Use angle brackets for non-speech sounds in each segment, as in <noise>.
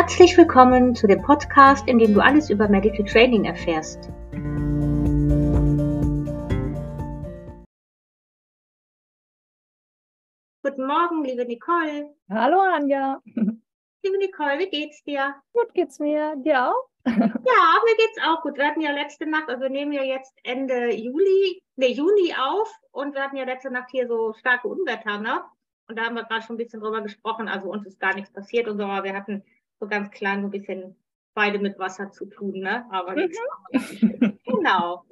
Herzlich willkommen zu dem Podcast, in dem du alles über Medical Training erfährst. Guten Morgen, liebe Nicole. Hallo Anja. Liebe Nicole, wie geht's dir? Gut geht's mir. Dir auch? ja, mir geht's auch gut. Wir hatten ja letzte Nacht, also wir nehmen ja jetzt Ende Juli, ne, Juni auf und wir hatten ja letzte Nacht hier so starke Unwetter, ne? Und da haben wir gerade schon ein bisschen drüber gesprochen. Also uns ist gar nichts passiert und so, aber wir hatten so ganz klein so ein bisschen beide mit Wasser zu tun, ne? Aber nichts. Mhm. <laughs> genau.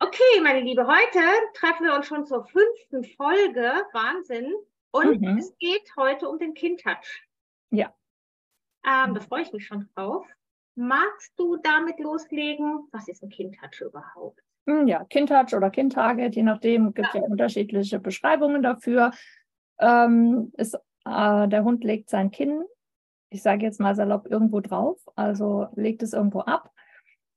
Okay, meine Liebe, heute treffen wir uns schon zur fünften Folge. Wahnsinn. Und mhm. es geht heute um den Kindtouch. Ja. Ähm, da freue ich mich schon drauf. Magst du damit loslegen? Was ist ein Kindtouch überhaupt? Hm, ja, Kindtouch oder Kindtarget, je nachdem, gibt ja, ja unterschiedliche Beschreibungen dafür. Ähm, ist, äh, der Hund legt sein Kinn ich sage jetzt mal salopp, irgendwo drauf, also legt es irgendwo ab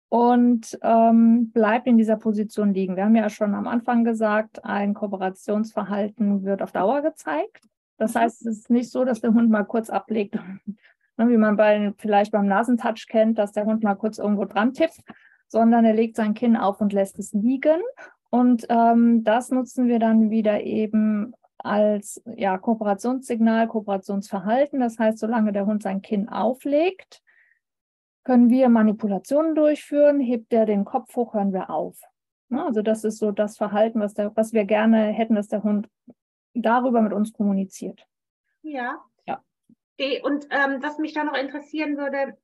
und ähm, bleibt in dieser Position liegen. Wir haben ja schon am Anfang gesagt, ein Kooperationsverhalten wird auf Dauer gezeigt. Das mhm. heißt, es ist nicht so, dass der Hund mal kurz ablegt, ne, wie man bei, vielleicht beim Nasentouch kennt, dass der Hund mal kurz irgendwo dran tippt, sondern er legt sein Kinn auf und lässt es liegen. Und ähm, das nutzen wir dann wieder eben als ja, Kooperationssignal, Kooperationsverhalten. Das heißt, solange der Hund sein Kinn auflegt, können wir Manipulationen durchführen. Hebt er den Kopf hoch, hören wir auf. Also das ist so das Verhalten, was, der, was wir gerne hätten, dass der Hund darüber mit uns kommuniziert. Ja. ja. Und ähm, was mich da noch interessieren würde,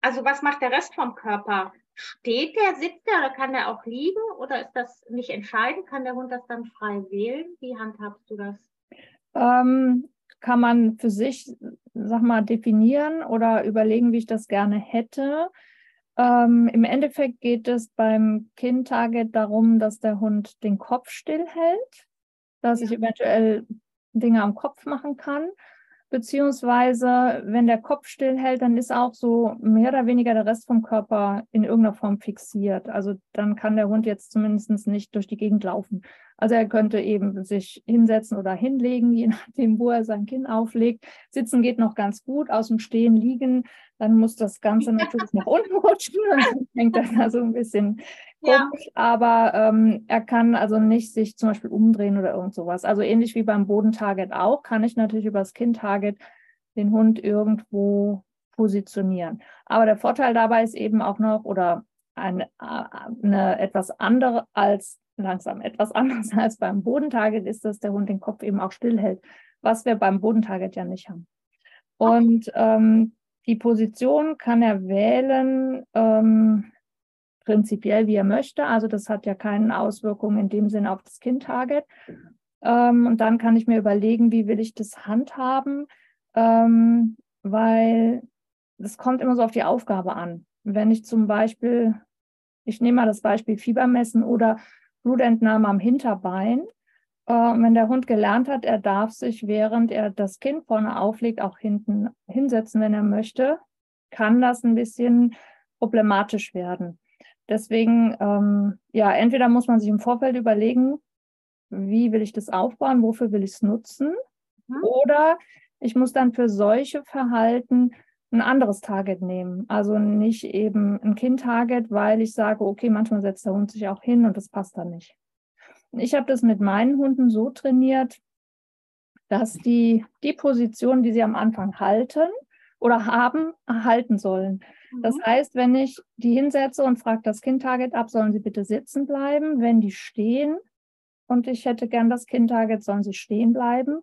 also was macht der Rest vom Körper? Steht der, sitzt der oder kann der auch liegen oder ist das nicht entscheidend? Kann der Hund das dann frei wählen? Wie handhabst du das? Ähm, kann man für sich, sag mal, definieren oder überlegen, wie ich das gerne hätte. Ähm, Im Endeffekt geht es beim Kind-Target darum, dass der Hund den Kopf stillhält, dass ja. ich eventuell Dinge am Kopf machen kann beziehungsweise wenn der Kopf stillhält, dann ist auch so mehr oder weniger der Rest vom Körper in irgendeiner Form fixiert. Also dann kann der Hund jetzt zumindest nicht durch die Gegend laufen. Also er könnte eben sich hinsetzen oder hinlegen, je <laughs> nachdem, wo er sein Kinn auflegt. Sitzen geht noch ganz gut, aus dem Stehen liegen, dann muss das Ganze natürlich nach unten rutschen dann hängt das da so ein bisschen ja. komisch. Aber ähm, er kann also nicht sich zum Beispiel umdrehen oder irgend sowas. Also ähnlich wie beim Bodentarget auch, kann ich natürlich über das Kind-Target den Hund irgendwo positionieren. Aber der Vorteil dabei ist eben auch noch, oder eine, eine etwas andere als langsam etwas <laughs> anders als beim Bodentarget ist, dass der Hund den Kopf eben auch stillhält, was wir beim Bodentarget ja nicht haben. Und ähm, die Position kann er wählen, ähm, prinzipiell wie er möchte. Also das hat ja keine Auswirkungen in dem Sinne auf das Kind-Target. Ähm, und dann kann ich mir überlegen, wie will ich das handhaben, ähm, weil es kommt immer so auf die Aufgabe an. Wenn ich zum Beispiel, ich nehme mal das Beispiel Fiebermessen oder Blutentnahme am Hinterbein. Äh, wenn der Hund gelernt hat, er darf sich, während er das Kind vorne auflegt, auch hinten hinsetzen, wenn er möchte, kann das ein bisschen problematisch werden. Deswegen, ähm, ja, entweder muss man sich im Vorfeld überlegen, wie will ich das aufbauen, wofür will ich es nutzen, mhm. oder ich muss dann für solche Verhalten ein anderes Target nehmen. Also nicht eben ein Kind-Target, weil ich sage, okay, manchmal setzt der Hund sich auch hin und das passt dann nicht. Ich habe das mit meinen Hunden so trainiert, dass die die Position, die sie am Anfang halten oder haben, halten sollen. Das mhm. heißt, wenn ich die hinsetze und frage das Kind-Target ab, sollen sie bitte sitzen bleiben. Wenn die stehen und ich hätte gern das Kind-Target, sollen sie stehen bleiben.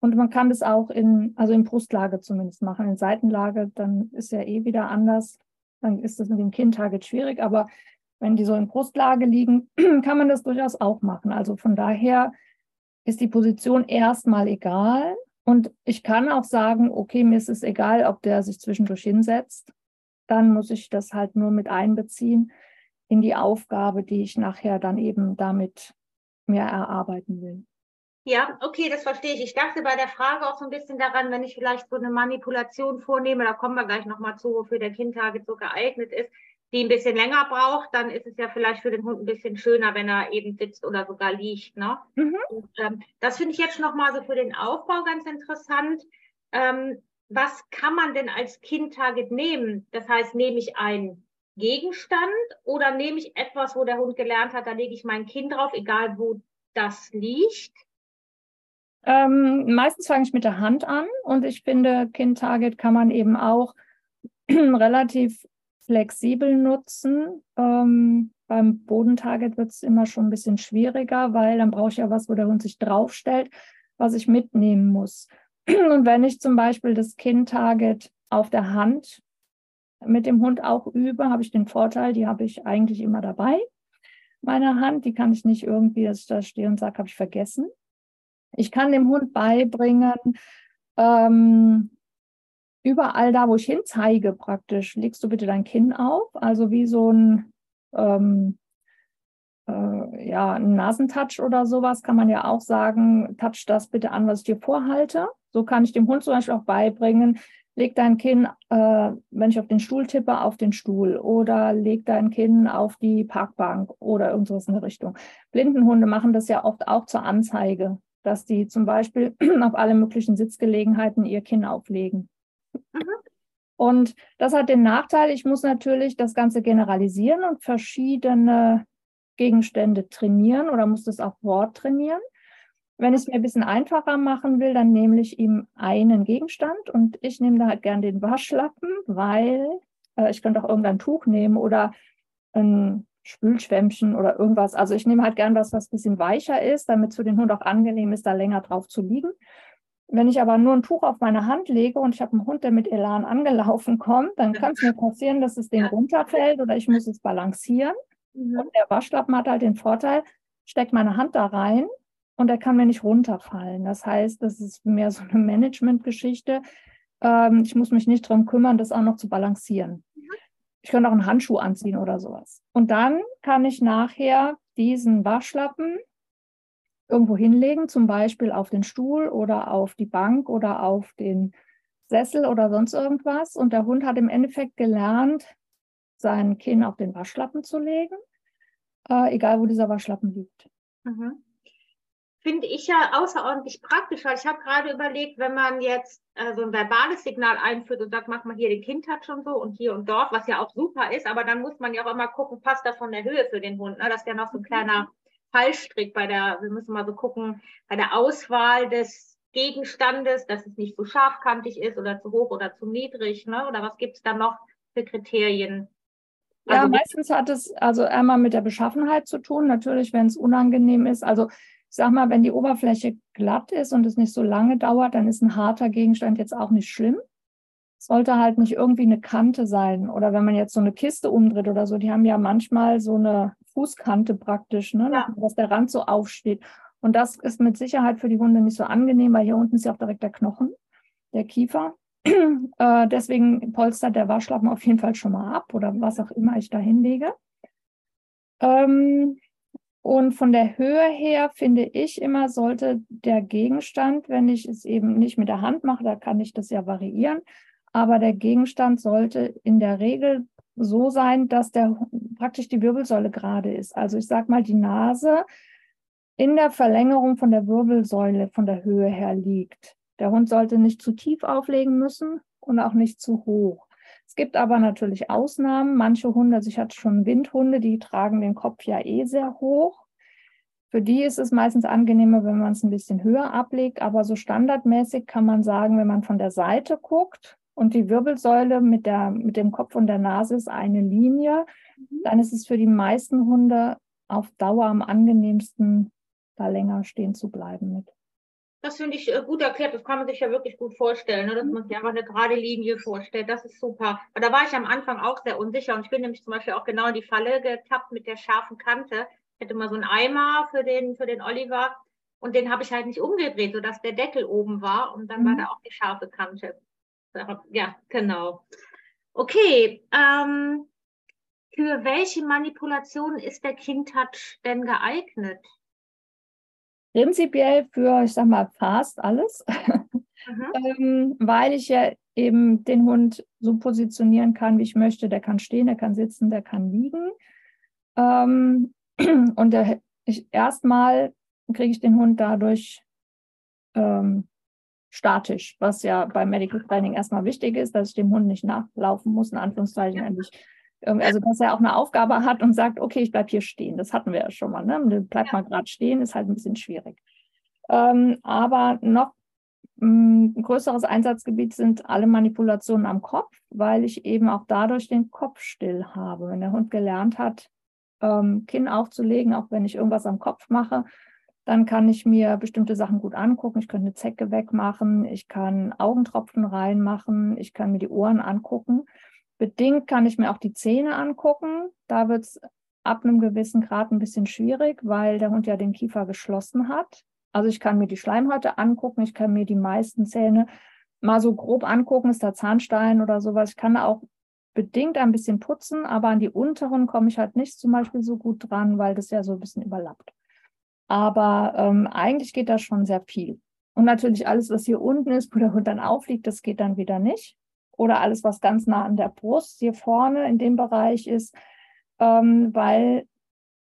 Und man kann das auch in, also in Brustlage zumindest machen. In Seitenlage, dann ist ja eh wieder anders. Dann ist das mit dem Kind-Target schwierig. Aber wenn die so in Brustlage liegen, <clears throat> kann man das durchaus auch machen. Also von daher ist die Position erstmal egal. Und ich kann auch sagen, okay, mir ist es egal, ob der sich zwischendurch hinsetzt. Dann muss ich das halt nur mit einbeziehen in die Aufgabe, die ich nachher dann eben damit mehr erarbeiten will. Ja, okay, das verstehe ich. Ich dachte bei der Frage auch so ein bisschen daran, wenn ich vielleicht so eine Manipulation vornehme, da kommen wir gleich nochmal zu, wofür der Kindtarget so geeignet ist, die ein bisschen länger braucht, dann ist es ja vielleicht für den Hund ein bisschen schöner, wenn er eben sitzt oder sogar liegt. Ne? Mhm. Und, ähm, das finde ich jetzt nochmal so für den Aufbau ganz interessant. Ähm, was kann man denn als Kind-Target nehmen? Das heißt, nehme ich einen Gegenstand oder nehme ich etwas, wo der Hund gelernt hat, da lege ich mein Kind drauf, egal wo das liegt? Ähm, meistens fange ich mit der Hand an und ich finde, Kind-Target kann man eben auch <clears throat> relativ flexibel nutzen. Ähm, beim Bodentarget wird es immer schon ein bisschen schwieriger, weil dann brauche ich ja was, wo der Hund sich draufstellt, was ich mitnehmen muss. Und wenn ich zum Beispiel das Kind-Target auf der Hand mit dem Hund auch übe, habe ich den Vorteil, die habe ich eigentlich immer dabei. Meine Hand, die kann ich nicht irgendwie, dass ich da stehe und sage, habe ich vergessen. Ich kann dem Hund beibringen, ähm, überall da, wo ich hinzeige, praktisch, legst du bitte dein Kinn auf, also wie so ein, ähm, äh, ja, ein Nasentouch oder sowas, kann man ja auch sagen, touch das bitte an, was ich dir vorhalte. So kann ich dem Hund zum Beispiel auch beibringen, leg dein Kinn, äh, wenn ich auf den Stuhl tippe, auf den Stuhl oder leg dein Kinn auf die Parkbank oder irgendwas in der Richtung. Blindenhunde machen das ja oft auch zur Anzeige, dass die zum Beispiel <clears throat> auf alle möglichen Sitzgelegenheiten ihr Kinn auflegen. Mhm. Und das hat den Nachteil, ich muss natürlich das Ganze generalisieren und verschiedene Gegenstände trainieren oder muss das auf Wort trainieren. Wenn ich es mir ein bisschen einfacher machen will, dann nehme ich ihm einen Gegenstand und ich nehme da halt gern den Waschlappen, weil äh, ich könnte auch irgendein Tuch nehmen oder ein Spülschwämmchen oder irgendwas. Also ich nehme halt gern was, was ein bisschen weicher ist, damit es für den Hund auch angenehm ist, da länger drauf zu liegen. Wenn ich aber nur ein Tuch auf meine Hand lege und ich habe einen Hund, der mit Elan angelaufen kommt, dann kann es mir passieren, dass es den runterfällt oder ich muss es balancieren. Mhm. Und der Waschlappen hat halt den Vorteil, steckt meine Hand da rein und er kann mir nicht runterfallen. Das heißt, das ist mehr so eine <laughs> Managementgeschichte. Ähm, ich muss mich nicht darum kümmern, das auch noch zu balancieren. Ich könnte auch einen Handschuh anziehen oder sowas. Und dann kann ich nachher diesen Waschlappen irgendwo hinlegen, zum Beispiel auf den Stuhl oder auf die Bank oder auf den Sessel oder sonst irgendwas. Und der Hund hat im Endeffekt gelernt, sein Kinn auf den Waschlappen zu legen, äh, egal wo dieser Waschlappen liegt. Mhm. Finde ich ja außerordentlich praktisch, weil ich habe gerade überlegt, wenn man jetzt äh, so ein verbales Signal einführt und sagt, mach mal hier den Kindtouch und so und hier und dort, was ja auch super ist, aber dann muss man ja auch immer gucken, passt das von der Höhe für den Hund. Ne? Das ist ja noch so ein mhm. kleiner Fallstrick bei der, wir müssen mal so gucken, bei der Auswahl des Gegenstandes, dass es nicht so scharfkantig ist oder zu hoch oder zu niedrig, ne? Oder was gibt es da noch für Kriterien? Also ja, meistens hat es also einmal mit der Beschaffenheit zu tun, natürlich, wenn es unangenehm ist. Also ich sag mal, wenn die Oberfläche glatt ist und es nicht so lange dauert, dann ist ein harter Gegenstand jetzt auch nicht schlimm. Sollte halt nicht irgendwie eine Kante sein. Oder wenn man jetzt so eine Kiste umdreht oder so, die haben ja manchmal so eine Fußkante praktisch, ne? Ja. dass der Rand so aufsteht. Und das ist mit Sicherheit für die Hunde nicht so angenehm, weil hier unten ist ja auch direkt der Knochen, der Kiefer. <clears throat> äh, deswegen polstert der Waschlappen auf jeden Fall schon mal ab oder was auch immer ich da hinlege. Ähm, und von der Höhe her finde ich immer, sollte der Gegenstand, wenn ich es eben nicht mit der Hand mache, da kann ich das ja variieren, aber der Gegenstand sollte in der Regel so sein, dass der praktisch die Wirbelsäule gerade ist. Also ich sage mal, die Nase in der Verlängerung von der Wirbelsäule von der Höhe her liegt. Der Hund sollte nicht zu tief auflegen müssen und auch nicht zu hoch. Es gibt aber natürlich Ausnahmen. Manche Hunde, also ich hatte schon Windhunde, die tragen den Kopf ja eh sehr hoch. Für die ist es meistens angenehmer, wenn man es ein bisschen höher ablegt. Aber so standardmäßig kann man sagen, wenn man von der Seite guckt, und die Wirbelsäule mit, der, mit dem Kopf und der Nase ist eine Linie, mhm. dann ist es für die meisten Hunde auf Dauer am angenehmsten, da länger stehen zu bleiben mit. Das finde ich äh, gut erklärt. Das kann man sich ja wirklich gut vorstellen, ne? dass man sich einfach eine gerade Linie vorstellt. Das ist super. Aber da war ich am Anfang auch sehr unsicher und ich bin nämlich zum Beispiel auch genau in die Falle getappt mit der scharfen Kante. Ich hatte mal so einen Eimer für den, für den Oliver und den habe ich halt nicht umgedreht, sodass der Deckel oben war und dann mhm. war da auch die scharfe Kante. Ja, genau. Okay, ähm, für welche Manipulation ist der Kindtouch denn geeignet? Prinzipiell für, ich sag mal, fast alles, mhm. <laughs> ähm, weil ich ja eben den Hund so positionieren kann, wie ich möchte. Der kann stehen, der kann sitzen, der kann liegen. Ähm, <clears throat> und der, ich, erstmal kriege ich den Hund dadurch ähm, statisch, was ja beim Medical Training erstmal wichtig ist, dass ich dem Hund nicht nachlaufen muss, in Anführungszeichen, ja. Also dass er auch eine Aufgabe hat und sagt, okay, ich bleibe hier stehen. Das hatten wir ja schon mal. Ne? Bleib ja. mal gerade stehen, ist halt ein bisschen schwierig. Ähm, aber noch mm, ein größeres Einsatzgebiet sind alle Manipulationen am Kopf, weil ich eben auch dadurch den Kopf still habe. Wenn der Hund gelernt hat, ähm, Kinn aufzulegen, auch wenn ich irgendwas am Kopf mache, dann kann ich mir bestimmte Sachen gut angucken. Ich könnte eine Zecke wegmachen, ich kann Augentropfen reinmachen, ich kann mir die Ohren angucken. Bedingt kann ich mir auch die Zähne angucken. Da wird es ab einem gewissen Grad ein bisschen schwierig, weil der Hund ja den Kiefer geschlossen hat. Also ich kann mir die Schleimhäute angucken, ich kann mir die meisten Zähne mal so grob angucken, ist da Zahnstein oder sowas. Ich kann auch bedingt ein bisschen putzen, aber an die unteren komme ich halt nicht zum Beispiel so gut dran, weil das ja so ein bisschen überlappt. Aber ähm, eigentlich geht da schon sehr viel. Und natürlich alles, was hier unten ist, wo der Hund dann aufliegt, das geht dann wieder nicht. Oder alles, was ganz nah an der Brust hier vorne in dem Bereich ist, ähm, weil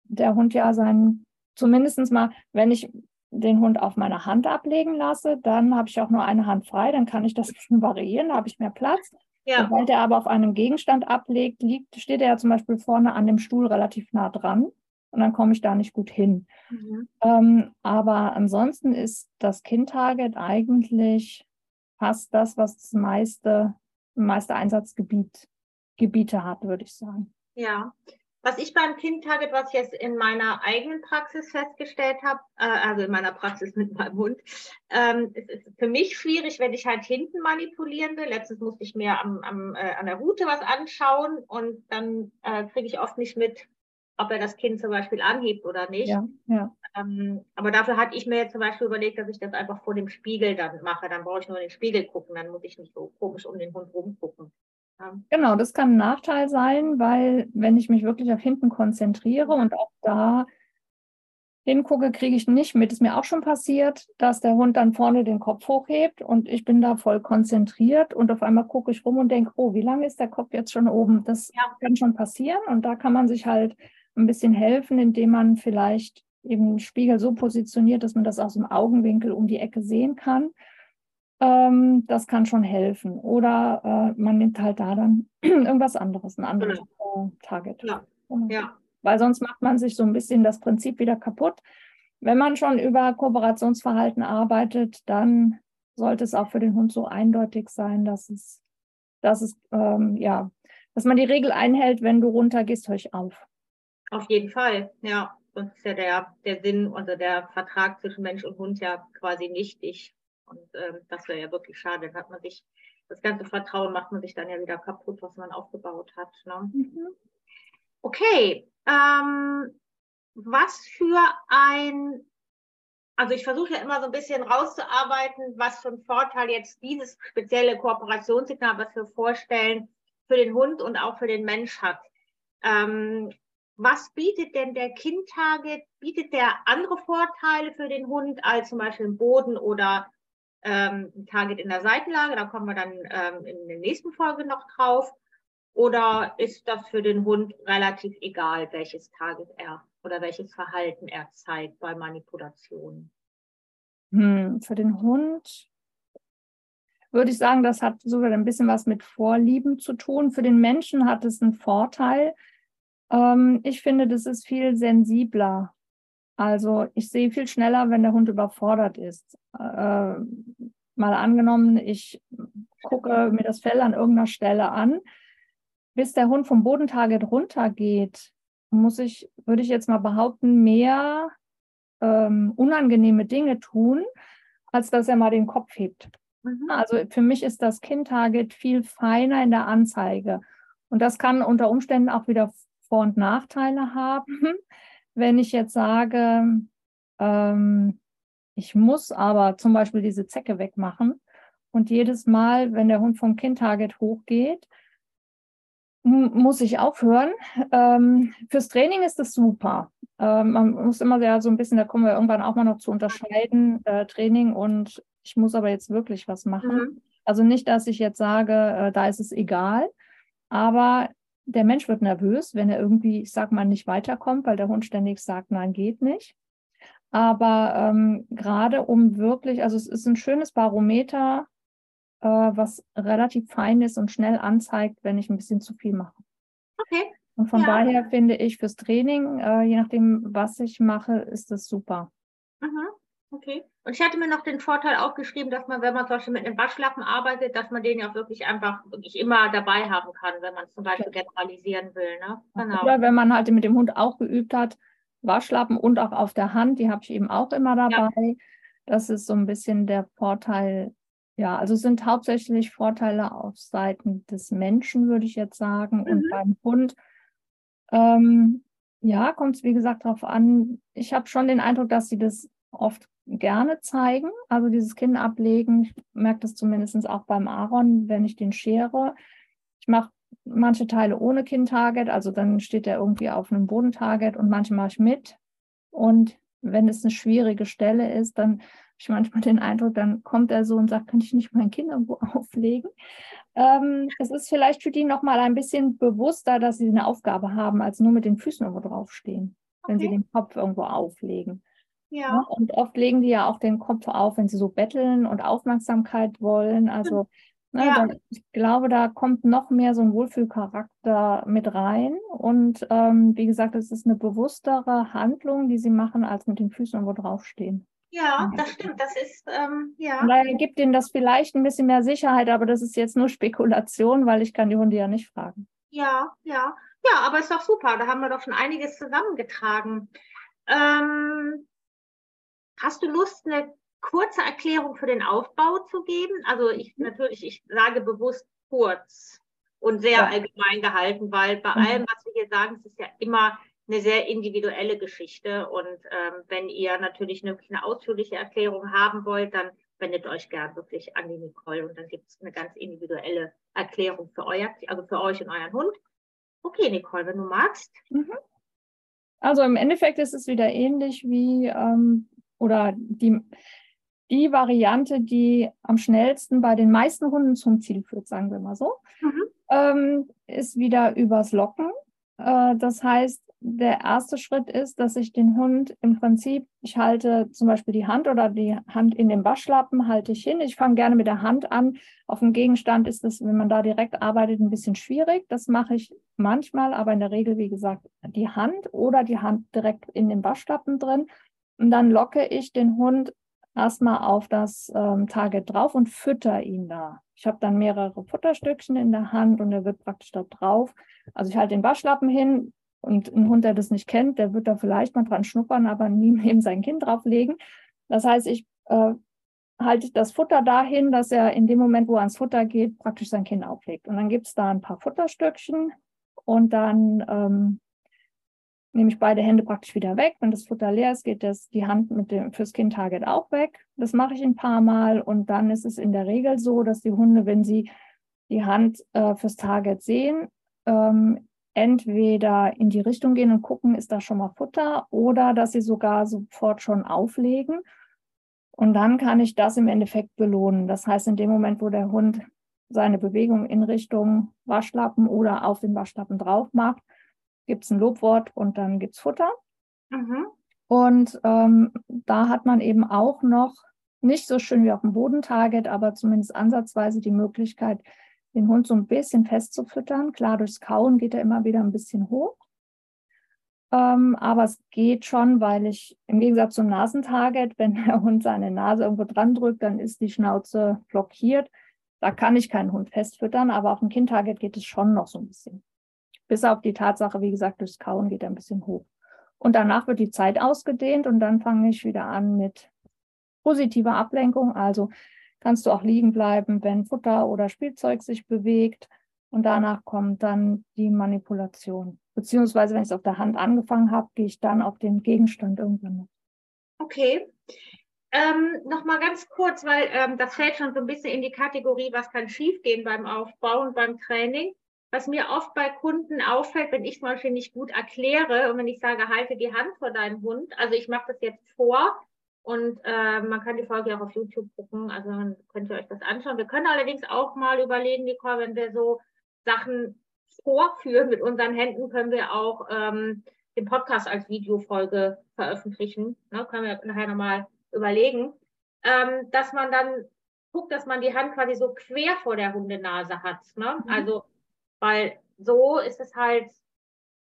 der Hund ja sein, zumindest mal, wenn ich den Hund auf meine Hand ablegen lasse, dann habe ich auch nur eine Hand frei, dann kann ich das <laughs> variieren, da habe ich mehr Platz. Ja. Sobald er aber auf einem Gegenstand ablegt, liegt, steht er ja zum Beispiel vorne an dem Stuhl relativ nah dran und dann komme ich da nicht gut hin. Mhm. Ähm, aber ansonsten ist das Kind-Target eigentlich fast das, was das meiste, meiste Einsatzgebiet Gebiete hat, würde ich sagen. Ja, was ich beim Kind-Target, was ich jetzt in meiner eigenen Praxis festgestellt habe, äh, also in meiner Praxis mit meinem Hund, ähm, es ist für mich schwierig, wenn ich halt hinten manipulieren will. Letztens musste ich mir am, am, äh, an der Route was anschauen und dann äh, kriege ich oft nicht mit, ob er das Kind zum Beispiel anhebt oder nicht. Ja, ja. Ähm, aber dafür hatte ich mir jetzt zum Beispiel überlegt, dass ich das einfach vor dem Spiegel dann mache. Dann brauche ich nur in den Spiegel gucken, dann muss ich nicht so komisch um den Hund rumgucken. Genau, das kann ein Nachteil sein, weil wenn ich mich wirklich auf hinten konzentriere und auch da hingucke, kriege ich nicht mit. Ist mir auch schon passiert, dass der Hund dann vorne den Kopf hochhebt und ich bin da voll konzentriert und auf einmal gucke ich rum und denke, oh, wie lange ist der Kopf jetzt schon oben? Das ja. kann schon passieren und da kann man sich halt ein bisschen helfen, indem man vielleicht eben den Spiegel so positioniert, dass man das aus dem Augenwinkel um die Ecke sehen kann ähm, das kann schon helfen. Oder äh, man nimmt halt da dann <clears throat> irgendwas anderes, ein anderes genau. äh, Target. Ja. Genau. ja. Weil sonst macht man sich so ein bisschen das Prinzip wieder kaputt. Wenn man schon über Kooperationsverhalten arbeitet, dann sollte es auch für den Hund so eindeutig sein, dass es, dass es, ähm, ja, dass man die Regel einhält, wenn du runtergehst, höre ich auf. Auf jeden Fall, ja. Sonst ist ja der, der Sinn, also der Vertrag zwischen Mensch und Hund ja quasi nichtig. Und ähm, das wäre ja wirklich schade. Dann hat man sich, das ganze Vertrauen macht man sich dann ja wieder kaputt, was man aufgebaut hat. Ne? Mhm. Okay. Ähm, was für ein, also ich versuche ja immer so ein bisschen rauszuarbeiten, was für einen Vorteil jetzt dieses spezielle Kooperationssignal, was wir vorstellen, für den Hund und auch für den Mensch hat. Ähm, was bietet denn der Kind-Target? Bietet der andere Vorteile für den Hund als zum Beispiel im Boden oder ähm, ein Target in der Seitenlage, da kommen wir dann ähm, in der nächsten Folge noch drauf. Oder ist das für den Hund relativ egal, welches Target er oder welches Verhalten er zeigt bei Manipulationen? Hm, für den Hund würde ich sagen, das hat sogar ein bisschen was mit Vorlieben zu tun. Für den Menschen hat es einen Vorteil. Ähm, ich finde, das ist viel sensibler also ich sehe viel schneller, wenn der Hund überfordert ist. Äh, mal angenommen, ich gucke mir das Fell an irgendeiner Stelle an, bis der Hund vom Bodentarget runtergeht, muss ich, würde ich jetzt mal behaupten, mehr ähm, unangenehme Dinge tun, als dass er mal den Kopf hebt. Mhm. Also für mich ist das Kind-Target viel feiner in der Anzeige. Und das kann unter Umständen auch wieder Vor- und Nachteile haben wenn ich jetzt sage, ähm, ich muss aber zum Beispiel diese Zecke wegmachen und jedes Mal, wenn der Hund vom Kind-Target hochgeht, muss ich aufhören. Ähm, fürs Training ist das super. Ähm, man muss immer ja so ein bisschen, da kommen wir irgendwann auch mal noch zu unterscheiden, äh, Training und ich muss aber jetzt wirklich was machen. Mhm. Also nicht, dass ich jetzt sage, äh, da ist es egal, aber der Mensch wird nervös, wenn er irgendwie, ich sag mal, nicht weiterkommt, weil der Hund ständig sagt, nein, geht nicht. Aber ähm, gerade um wirklich, also es ist ein schönes Barometer, äh, was relativ fein ist und schnell anzeigt, wenn ich ein bisschen zu viel mache. Okay. Und von ja. daher finde ich fürs Training, äh, je nachdem, was ich mache, ist das super. Mhm. Okay. Und ich hatte mir noch den Vorteil aufgeschrieben, dass man, wenn man zum Beispiel mit einem Waschlappen arbeitet, dass man den ja wirklich einfach wirklich immer dabei haben kann, wenn man es zum Beispiel generalisieren will. Ne? Genau. Oder wenn man halt mit dem Hund auch geübt hat, Waschlappen und auch auf der Hand, die habe ich eben auch immer dabei. Ja. Das ist so ein bisschen der Vorteil. Ja, also es sind hauptsächlich Vorteile auf Seiten des Menschen, würde ich jetzt sagen. Mhm. Und beim Hund, ähm, ja, kommt es wie gesagt darauf an. Ich habe schon den Eindruck, dass sie das oft gerne zeigen. Also dieses Kinn ablegen, ich merke das zumindest auch beim Aaron, wenn ich den schere. Ich mache manche Teile ohne Kinn-Target, also dann steht er irgendwie auf einem Bodentarget und manche mache ich mit. Und wenn es eine schwierige Stelle ist, dann habe ich manchmal den Eindruck, dann kommt er so und sagt, könnte ich nicht mein Kind irgendwo <laughs> auflegen? Ähm, es ist vielleicht für die nochmal ein bisschen bewusster, dass sie eine Aufgabe haben, als nur mit den Füßen irgendwo draufstehen, okay. wenn sie den Kopf irgendwo auflegen. Ja. Ne? Und oft legen die ja auch den Kopf auf, wenn sie so betteln und Aufmerksamkeit wollen. Also ne, ja. ich glaube, da kommt noch mehr so ein Wohlfühlcharakter mit rein. Und ähm, wie gesagt, es ist eine bewusstere Handlung, die sie machen, als mit den Füßen irgendwo draufstehen. Ja, das stimmt. Das ist, ähm, ja. Daher gibt ihnen das vielleicht ein bisschen mehr Sicherheit, aber das ist jetzt nur <laughs> Spekulation, weil ich kann die Hunde ja nicht fragen. Ja, ja. Ja, aber ist doch super. Da haben wir doch schon einiges zusammengetragen. Ähm, Hast du Lust, eine kurze Erklärung für den Aufbau zu geben? Also ich mhm. natürlich, ich sage bewusst kurz und sehr ja. allgemein gehalten, weil bei mhm. allem, was wir hier sagen, es ist ja immer eine sehr individuelle Geschichte. Und ähm, wenn ihr natürlich eine, eine, ausführliche Erklärung haben wollt, dann wendet euch gern wirklich an die Nicole und dann gibt es eine ganz individuelle Erklärung für euer, also für euch und euren Hund. Okay, Nicole, wenn du magst. Mhm. Also im Endeffekt ist es wieder ähnlich wie ähm, oder die, die Variante, die am schnellsten bei den meisten Hunden zum Ziel führt, sagen wir mal so, mhm. ähm, ist wieder übers Locken. Äh, das heißt, der erste Schritt ist, dass ich den Hund im Prinzip, ich halte zum Beispiel die Hand oder die Hand in den Waschlappen, halte ich hin. Ich fange gerne mit der Hand an. Auf dem Gegenstand ist es, wenn man da direkt arbeitet, ein bisschen schwierig. Das mache ich manchmal, aber in der Regel, wie gesagt, die Hand oder die Hand direkt in den Waschlappen drin. Und dann locke ich den Hund erstmal auf das ähm, Target drauf und fütter ihn da. Ich habe dann mehrere Futterstückchen in der Hand und er wird praktisch da drauf. Also ich halte den Waschlappen hin und ein Hund, der das nicht kennt, der wird da vielleicht mal dran schnuppern, aber nie <laughs> neben sein Kind drauflegen. Das heißt, ich äh, halte das Futter dahin, dass er in dem Moment, wo er ans Futter geht, praktisch sein Kind auflegt. Und dann gibt es da ein paar Futterstückchen und dann ähm, nehme ich beide Hände praktisch wieder weg. Wenn das Futter leer ist, geht das, die Hand mit dem, fürs Kind-Target auch weg. Das mache ich ein paar Mal und dann ist es in der Regel so, dass die Hunde, wenn sie die Hand äh, fürs Target sehen, ähm, entweder in die Richtung gehen und gucken, ist da schon mal Futter oder dass sie sogar sofort schon auflegen. Und dann kann ich das im Endeffekt belohnen. Das heißt, in dem Moment, wo der Hund seine Bewegung in Richtung Waschlappen oder auf den Waschlappen drauf macht, gibt es ein Lobwort und dann gibt es Futter. Mhm. Und ähm, da hat man eben auch noch nicht so schön wie auf dem Bodentarget, aber zumindest ansatzweise die Möglichkeit, den Hund so ein bisschen festzufüttern. Klar, durchs Kauen geht er immer wieder ein bisschen hoch. Ähm, aber es geht schon, weil ich im Gegensatz zum Nasentarget, wenn der Hund seine Nase irgendwo dran drückt, dann ist die Schnauze blockiert. Da kann ich keinen Hund festfüttern, aber auf dem Kindtarget geht es schon noch so ein bisschen. Bis auf die Tatsache, wie gesagt, durchs Kauen geht er ein bisschen hoch. Und danach wird die Zeit ausgedehnt und dann fange ich wieder an mit positiver Ablenkung. Also kannst du auch liegen bleiben, wenn Futter oder Spielzeug sich bewegt. Und danach kommt dann die Manipulation. Beziehungsweise, wenn ich es auf der Hand angefangen habe, gehe ich dann auf den Gegenstand irgendwann noch. Okay. Ähm, Nochmal ganz kurz, weil ähm, das fällt schon so ein bisschen in die Kategorie, was kann schiefgehen beim Aufbau und beim Training was mir oft bei Kunden auffällt, wenn ich zum Beispiel nicht gut erkläre und wenn ich sage, halte die Hand vor deinem Hund, also ich mache das jetzt vor und äh, man kann die Folge auch auf YouTube gucken, also dann könnt ihr euch das anschauen. Wir können allerdings auch mal überlegen, Nicole, wenn wir so Sachen vorführen mit unseren Händen, können wir auch ähm, den Podcast als Videofolge veröffentlichen. Ne, können wir nachher nochmal überlegen. Ähm, dass man dann guckt, dass man die Hand quasi so quer vor der Hundenase hat. Ne? Mhm. Also, weil so ist es halt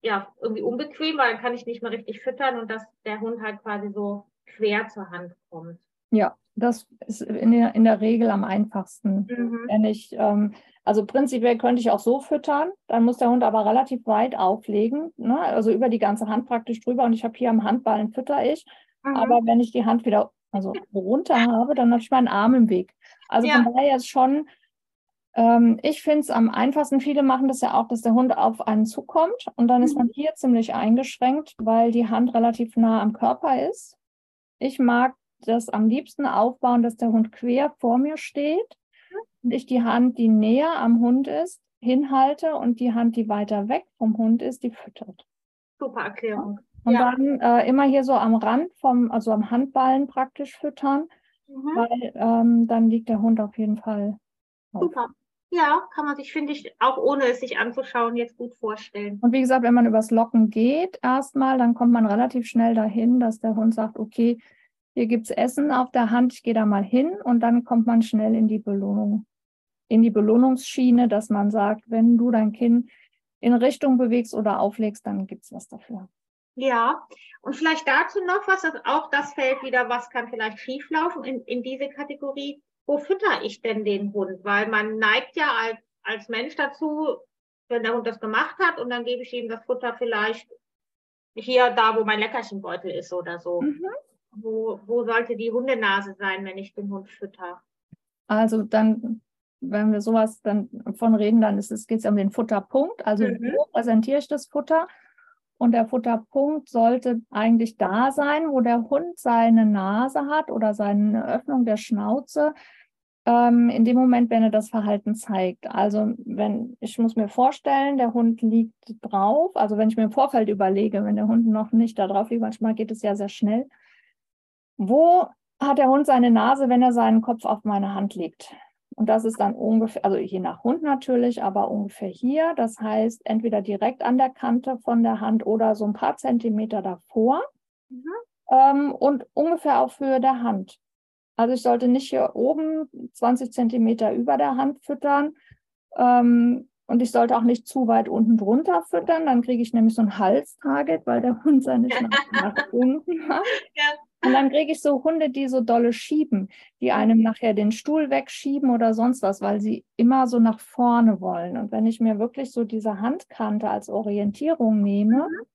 ja irgendwie unbequem, weil dann kann ich nicht mehr richtig füttern und dass der Hund halt quasi so quer zur Hand kommt. Ja, das ist in der, in der Regel am einfachsten. Mhm. Wenn ich, ähm, also prinzipiell könnte ich auch so füttern, dann muss der Hund aber relativ weit auflegen, ne? also über die ganze Hand praktisch drüber und ich habe hier am Handballen fütter ich. Mhm. Aber wenn ich die Hand wieder also runter habe, dann habe ich meinen Arm im Weg. Also ja. von daher ist schon, ähm, ich finde es am einfachsten, viele machen das ja auch, dass der Hund auf einen zukommt und dann mhm. ist man mhm. hier ziemlich eingeschränkt, weil die Hand relativ nah am Körper ist. Ich mag das am liebsten aufbauen, dass der Hund quer vor mir steht und ich die Hand, die näher am Hund ist, hinhalte und die Hand, die weiter weg vom Hund ist, die füttert. Super Erklärung. Und ja. dann äh, immer hier so am Rand vom, also am Handballen praktisch füttern, mhm. weil ähm, dann liegt der Hund auf jeden Fall. Auf. Super. Ja, kann man sich, finde ich, auch ohne es sich anzuschauen, jetzt gut vorstellen. Und wie gesagt, wenn man übers Locken geht, erstmal, dann kommt man relativ schnell dahin, dass der Hund sagt, okay, hier gibt es Essen auf der Hand, ich gehe da mal hin und dann kommt man schnell in die Belohnung, in die Belohnungsschiene, dass man sagt, wenn du dein Kind in Richtung bewegst oder auflegst, dann gibt es was dafür. Ja, und vielleicht dazu noch was, dass auch das fällt wieder, was kann vielleicht schieflaufen in, in diese Kategorie. Wo fütter ich denn den Hund? Weil man neigt ja als, als Mensch dazu, wenn der Hund das gemacht hat und dann gebe ich ihm das Futter vielleicht hier da, wo mein Leckerchenbeutel ist oder so. Mhm. Wo, wo sollte die Hundenase sein, wenn ich den Hund fütter? Also dann, wenn wir sowas dann von reden, dann geht es um den Futterpunkt. Also mhm. wo präsentiere ich das Futter? Und der Futterpunkt sollte eigentlich da sein, wo der Hund seine Nase hat oder seine Öffnung der Schnauze. Ähm, in dem Moment, wenn er das Verhalten zeigt. Also wenn ich muss mir vorstellen, der Hund liegt drauf. Also wenn ich mir im Vorfeld überlege, wenn der Hund noch nicht da drauf liegt, manchmal geht es ja sehr schnell. Wo hat der Hund seine Nase, wenn er seinen Kopf auf meine Hand legt? Und das ist dann ungefähr, also je nach Hund natürlich, aber ungefähr hier. Das heißt, entweder direkt an der Kante von der Hand oder so ein paar Zentimeter davor. Mhm. Ähm, und ungefähr auf Höhe der Hand. Also ich sollte nicht hier oben 20 Zentimeter über der Hand füttern. Ähm, und ich sollte auch nicht zu weit unten drunter füttern. Dann kriege ich nämlich so ein Halstarget, weil der Hund seine Schnauze nach unten <laughs> hat. Ja. Und dann kriege ich so Hunde, die so dolle schieben, die einem nachher den Stuhl wegschieben oder sonst was, weil sie immer so nach vorne wollen. Und wenn ich mir wirklich so diese Handkante als Orientierung nehme, mhm.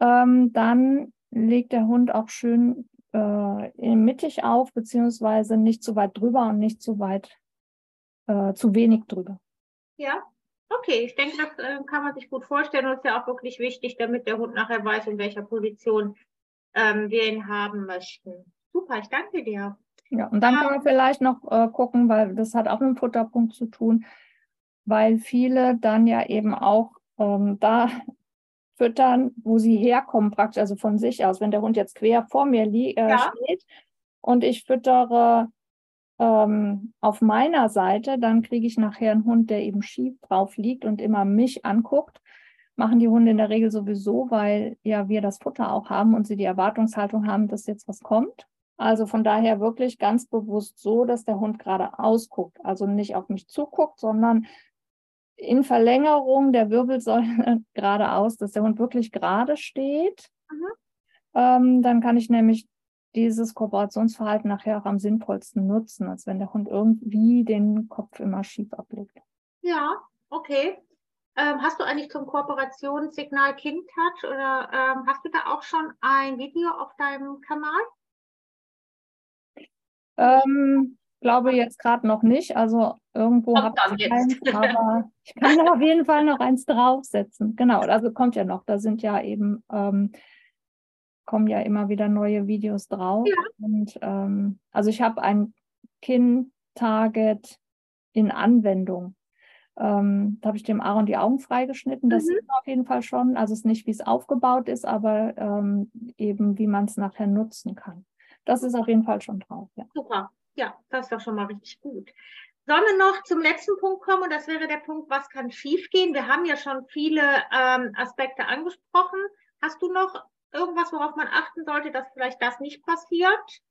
ähm, dann legt der Hund auch schön äh, mittig auf, beziehungsweise nicht zu weit drüber und nicht zu weit, äh, zu wenig drüber. Ja, okay. Ich denke, das äh, kann man sich gut vorstellen und ist ja auch wirklich wichtig, damit der Hund nachher weiß, in welcher Position ähm, wir ihn haben möchten. Super, ich danke dir. Ja, und dann ja. kann man vielleicht noch äh, gucken, weil das hat auch mit dem Futterpunkt zu tun, weil viele dann ja eben auch ähm, da füttern, wo sie herkommen, praktisch, also von sich aus. Wenn der Hund jetzt quer vor mir äh, ja. steht und ich füttere ähm, auf meiner Seite, dann kriege ich nachher einen Hund, der eben schief drauf liegt und immer mich anguckt machen die Hunde in der Regel sowieso, weil ja wir das Futter auch haben und sie die Erwartungshaltung haben, dass jetzt was kommt. Also von daher wirklich ganz bewusst so, dass der Hund gerade ausguckt, also nicht auf mich zuguckt, sondern in Verlängerung der Wirbelsäule <laughs> geradeaus, dass der Hund wirklich gerade steht. Mhm. Ähm, dann kann ich nämlich dieses Kooperationsverhalten nachher auch am sinnvollsten nutzen, als wenn der Hund irgendwie den Kopf immer schief ablegt. Ja, okay. Ähm, hast du eigentlich zum Kooperationssignal King Touch oder ähm, hast du da auch schon ein Video auf deinem Kanal? Ähm, glaube jetzt gerade noch nicht. Also irgendwo habe ich eins, aber <laughs> ich kann auf jeden Fall noch eins draufsetzen. Genau, also kommt ja noch. Da sind ja eben ähm, kommen ja immer wieder neue Videos drauf. Ja. Und ähm, also ich habe ein Kin-Target in Anwendung. Ähm, da habe ich dem Aaron die Augen freigeschnitten. Das mhm. sieht man auf jeden Fall schon. Also es ist nicht, wie es aufgebaut ist, aber ähm, eben, wie man es nachher nutzen kann. Das ist auf jeden Fall schon drauf. Ja. Super. Ja, das ist doch schon mal richtig gut. Sollen wir noch zum letzten Punkt kommen? Und das wäre der Punkt, was kann schiefgehen? Wir haben ja schon viele ähm, Aspekte angesprochen. Hast du noch irgendwas, worauf man achten sollte, dass vielleicht das nicht passiert?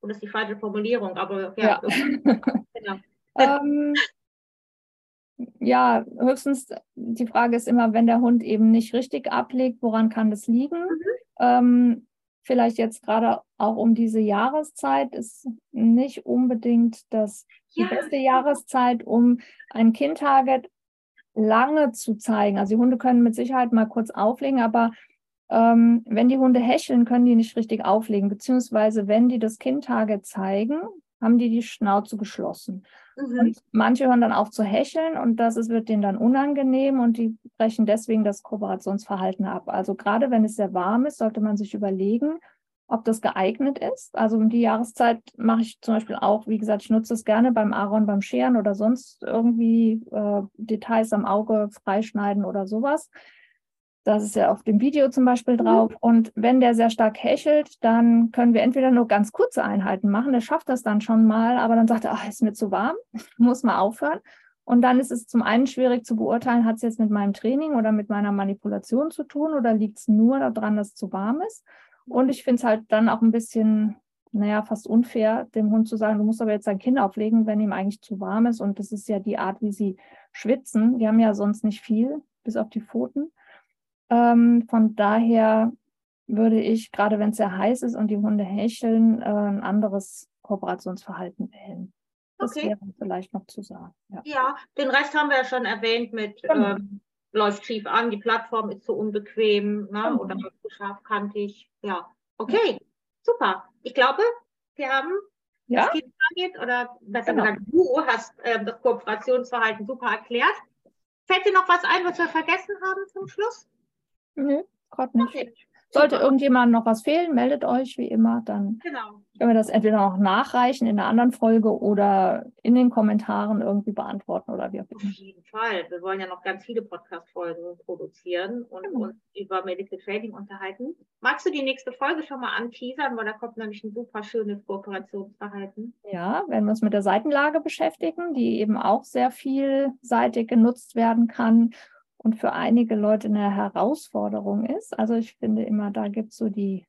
Und das ist die falsche Formulierung, aber ja. ja. <laughs> genau. ähm, ja, höchstens die Frage ist immer, wenn der Hund eben nicht richtig ablegt, woran kann das liegen? Mhm. Ähm, vielleicht jetzt gerade auch um diese Jahreszeit ist nicht unbedingt das ja. die beste Jahreszeit, um ein Kind-Target lange zu zeigen. Also die Hunde können mit Sicherheit mal kurz auflegen, aber ähm, wenn die Hunde hecheln, können die nicht richtig auflegen, beziehungsweise wenn die das Kind-Target zeigen, haben die die Schnauze geschlossen. Mhm. Und manche hören dann auf zu hecheln und das ist, wird denen dann unangenehm und die brechen deswegen das Kooperationsverhalten ab. Also gerade wenn es sehr warm ist, sollte man sich überlegen, ob das geeignet ist. Also um die Jahreszeit mache ich zum Beispiel auch, wie gesagt, ich nutze es gerne beim Aaron, beim Scheren oder sonst irgendwie äh, Details am Auge freischneiden oder sowas. Das ist ja auf dem Video zum Beispiel mhm. drauf. Und wenn der sehr stark hechelt, dann können wir entweder nur ganz kurze Einheiten machen. Der schafft das dann schon mal, aber dann sagt er, ach, ist mir zu warm, <laughs> muss mal aufhören. Und dann ist es zum einen schwierig zu beurteilen, hat es jetzt mit meinem Training oder mit meiner Manipulation zu tun oder liegt es nur daran, dass es zu warm ist. Und ich finde es halt dann auch ein bisschen, naja, fast unfair, dem Hund zu sagen, du musst aber jetzt dein Kind auflegen, wenn ihm eigentlich zu warm ist. Und das ist ja die Art, wie sie schwitzen. Die haben ja sonst nicht viel, bis auf die Pfoten. Ähm, von daher würde ich, gerade wenn es sehr heiß ist und die Hunde hecheln, äh, ein anderes Kooperationsverhalten wählen. Das okay. wäre vielleicht noch zu sagen. Ja. ja. den Rest haben wir ja schon erwähnt mit genau. ähm, läuft schief an, die Plattform ist zu unbequem ne, mhm. oder zu scharfkantig. Ja, okay, super. Ich glaube, wir haben ja? das Kind oder besser genau. gesagt, du hast äh, das Kooperationsverhalten super erklärt. Fällt dir noch was ein, was wir vergessen haben zum Schluss? Nö, gerade nicht. Okay. Sollte irgendjemand noch was fehlen, meldet euch wie immer. Dann genau. können wir das entweder noch nachreichen in einer anderen Folge oder in den Kommentaren irgendwie beantworten oder wie auch immer. Auf jeden Fall. Wir wollen ja noch ganz viele Podcast-Folgen produzieren und genau. uns über Medical Trading unterhalten. Magst du die nächste Folge schon mal anteasern, weil da kommt nämlich ein super schönes Kooperationsverhalten. Ja, wenn wir uns mit der Seitenlage beschäftigen, die eben auch sehr vielseitig genutzt werden kann und für einige Leute eine Herausforderung ist. Also ich finde immer, da gibt es so die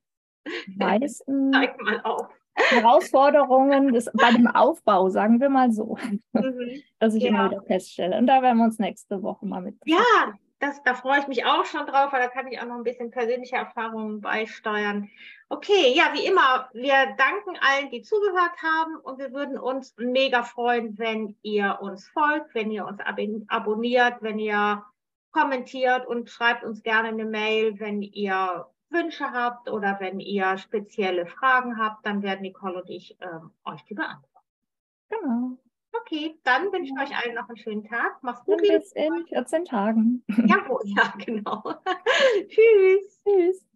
<laughs> meisten Herausforderungen des, bei dem Aufbau, sagen wir mal so, mhm. <laughs> dass ich ja. immer wieder feststelle. Und da werden wir uns nächste Woche mal mit. Ja, das, da freue ich mich auch schon drauf, weil da kann ich auch noch ein bisschen persönliche Erfahrungen beisteuern. Okay, ja, wie immer, wir danken allen, die zugehört haben und wir würden uns mega freuen, wenn ihr uns folgt, wenn ihr uns ab abonniert, wenn ihr kommentiert und schreibt uns gerne eine Mail, wenn ihr Wünsche habt oder wenn ihr spezielle Fragen habt, dann werden Nicole und ich ähm, euch die beantworten. Genau. Okay, dann wünsche ich euch allen noch einen schönen Tag. Macht's gut. Bis in 14 Tagen. Ja, ja genau. <laughs> <laughs> Tschüss. Tschüss.